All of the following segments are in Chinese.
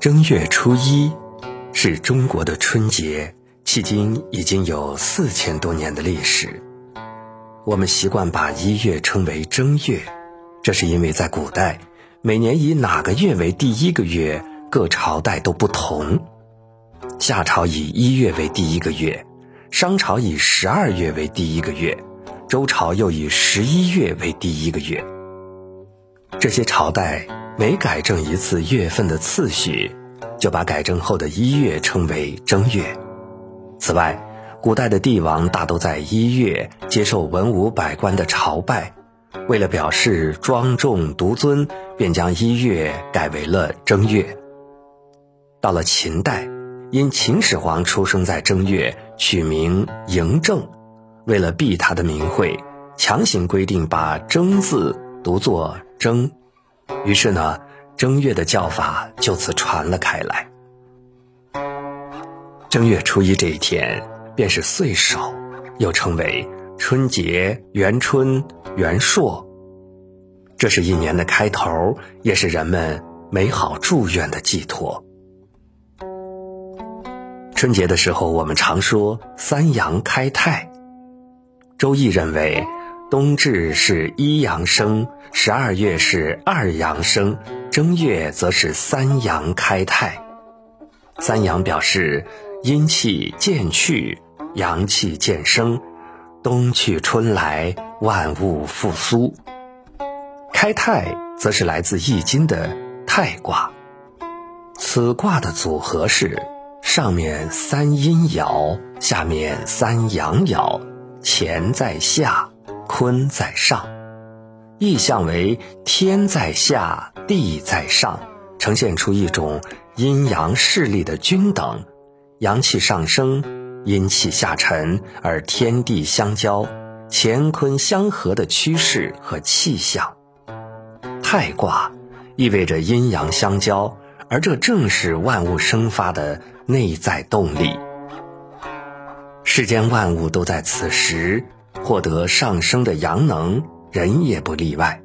正月初一是中国的春节，迄今已经有四千多年的历史。我们习惯把一月称为正月，这是因为在古代，每年以哪个月为第一个月，各朝代都不同。夏朝以一月为第一个月，商朝以十二月为第一个月，周朝又以十一月为第一个月。这些朝代。每改正一次月份的次序，就把改正后的一月称为正月。此外，古代的帝王大都在一月接受文武百官的朝拜，为了表示庄重独尊，便将一月改为了正月。到了秦代，因秦始皇出生在正月，取名嬴政，为了避他的名讳，强行规定把“正”字读作“征”。于是呢，正月的叫法就此传了开来。正月初一这一天便是岁首，又称为春节、元春、元朔。这是一年的开头，也是人们美好祝愿的寄托。春节的时候，我们常说“三阳开泰”。周易认为。冬至是一阳生，十二月是二阳生，正月则是三阳开泰。三阳表示阴气渐去，阳气渐生，冬去春来，万物复苏。开泰则是来自易经的泰卦，此卦的组合是上面三阴爻，下面三阳爻，乾在下。坤在上，意象为天在下，地在上，呈现出一种阴阳势力的均等，阳气上升，阴气下沉，而天地相交，乾坤相合的趋势和气象。太卦意味着阴阳相交，而这正是万物生发的内在动力。世间万物都在此时。获得上升的阳能，人也不例外。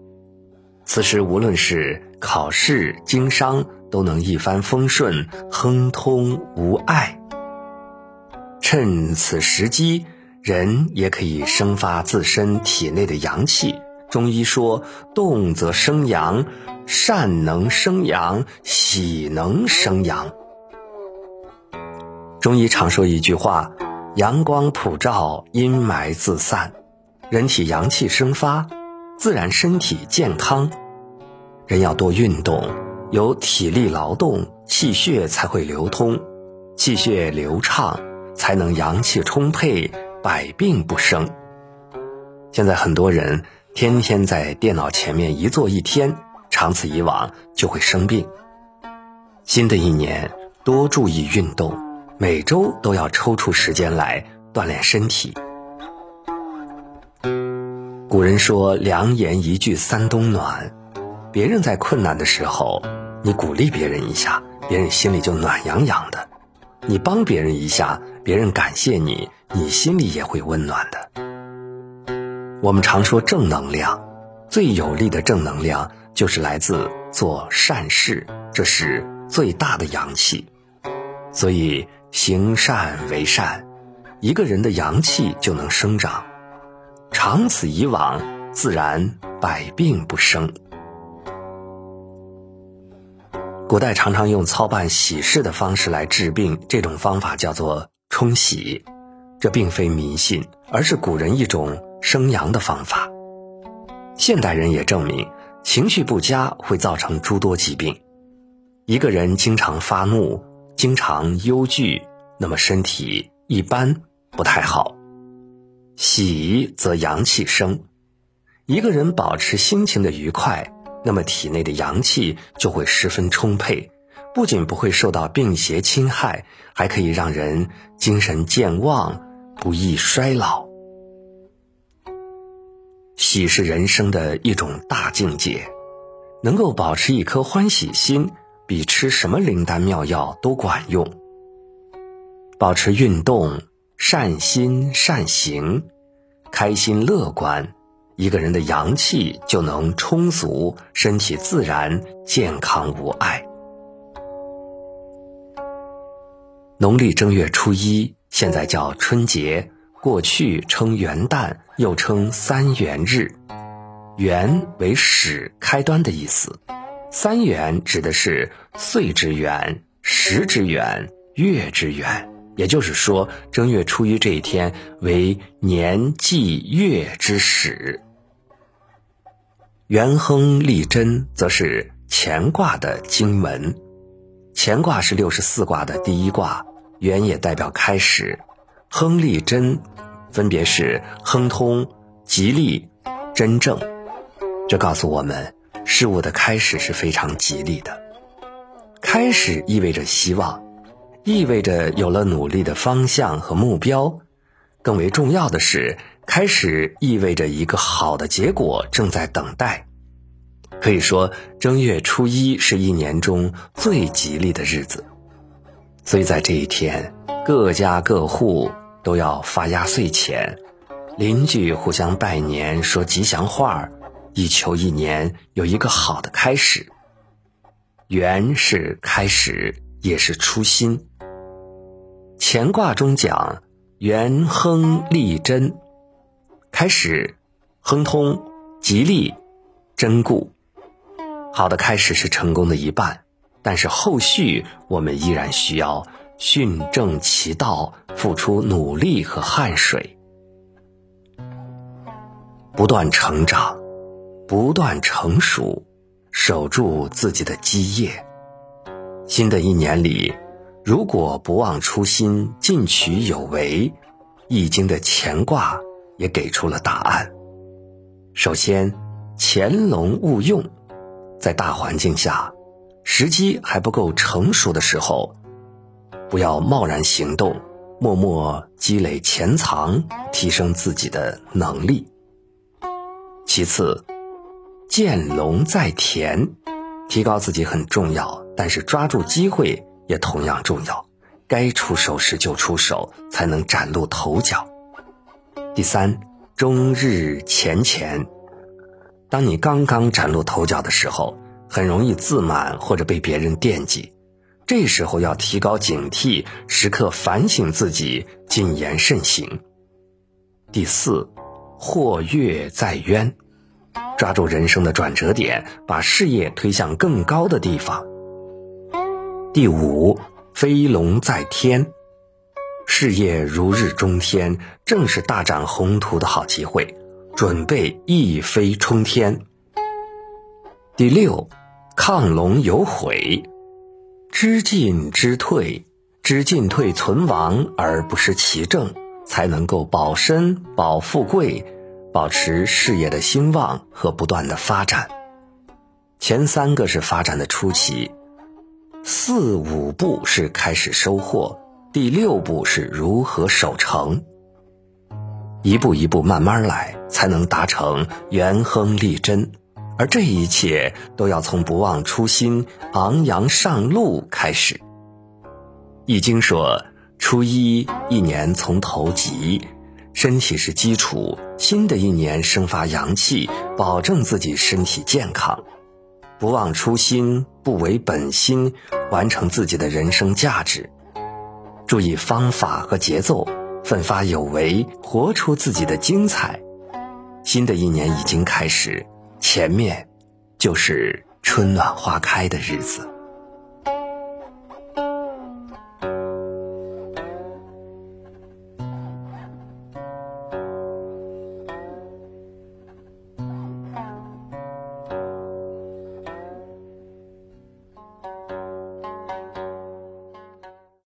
此时，无论是考试、经商，都能一帆风顺、亨通无碍。趁此时机，人也可以生发自身体内的阳气。中医说：“动则生阳，善能生阳，喜能生阳。”中医常说一句话。阳光普照，阴霾自散，人体阳气生发，自然身体健康。人要多运动，有体力劳动，气血才会流通，气血流畅，才能阳气充沛，百病不生。现在很多人天天在电脑前面一坐一天，长此以往就会生病。新的一年，多注意运动。每周都要抽出时间来锻炼身体。古人说“良言一句三冬暖”，别人在困难的时候，你鼓励别人一下，别人心里就暖洋洋的；你帮别人一下，别人感谢你，你心里也会温暖的。我们常说正能量，最有力的正能量就是来自做善事，这是最大的阳气。所以。行善为善，一个人的阳气就能生长，长此以往，自然百病不生。古代常常用操办喜事的方式来治病，这种方法叫做冲喜，这并非迷信，而是古人一种生阳的方法。现代人也证明，情绪不佳会造成诸多疾病。一个人经常发怒。经常忧惧，那么身体一般不太好。喜则阳气生，一个人保持心情的愉快，那么体内的阳气就会十分充沛，不仅不会受到病邪侵害，还可以让人精神健旺，不易衰老。喜是人生的一种大境界，能够保持一颗欢喜心。比吃什么灵丹妙药都管用。保持运动、善心善行、开心乐观，一个人的阳气就能充足，身体自然健康无碍。农历正月初一，现在叫春节，过去称元旦，又称三元日。元为始、开端的意思，三元指的是岁之元、时之元、月之元。也就是说，正月初一这一天为年祭月之始。元亨利贞，则是乾卦的经文。乾卦是六十四卦的第一卦，元也代表开始，亨利贞分别是亨通、吉利、真正。这告诉我们，事物的开始是非常吉利的。开始意味着希望，意味着有了努力的方向和目标。更为重要的是，开始意味着一个好的结果正在等待。可以说，正月初一是一年中最吉利的日子，所以在这一天，各家各户都要发压岁钱，邻居互相拜年说吉祥话儿，以求一年有一个好的开始。元是开始，也是初心。乾卦中讲元亨利贞，开始，亨通，吉利，贞固。好的开始是成功的一半，但是后续我们依然需要训正其道，付出努力和汗水，不断成长，不断成熟，守住自己的基业。新的一年里，如果不忘初心，进取有为，《易经》的乾卦也给出了答案。首先，潜龙勿用。在大环境下，时机还不够成熟的时候，不要贸然行动，默默积累潜藏，提升自己的能力。其次，见龙在田，提高自己很重要，但是抓住机会也同样重要。该出手时就出手，才能崭露头角。第三，终日前乾。当你刚刚崭露头角的时候，很容易自满或者被别人惦记，这时候要提高警惕，时刻反省自己，谨言慎行。第四，或跃在渊，抓住人生的转折点，把事业推向更高的地方。第五，飞龙在天，事业如日中天，正是大展宏图的好机会。准备一飞冲天。第六，亢龙有悔，知进知退，知进退存亡而不失其正，才能够保身保富贵，保持事业的兴旺和不断的发展。前三个是发展的初期，四五步是开始收获，第六步是如何守成。一步一步慢慢来，才能达成元亨利贞，而这一切都要从不忘初心、昂扬上路开始。易经说：“初一，一年从头吉，身体是基础，新的一年生发阳气，保证自己身体健康。不忘初心，不违本心，完成自己的人生价值。注意方法和节奏。”奋发有为，活出自己的精彩。新的一年已经开始，前面就是春暖花开的日子。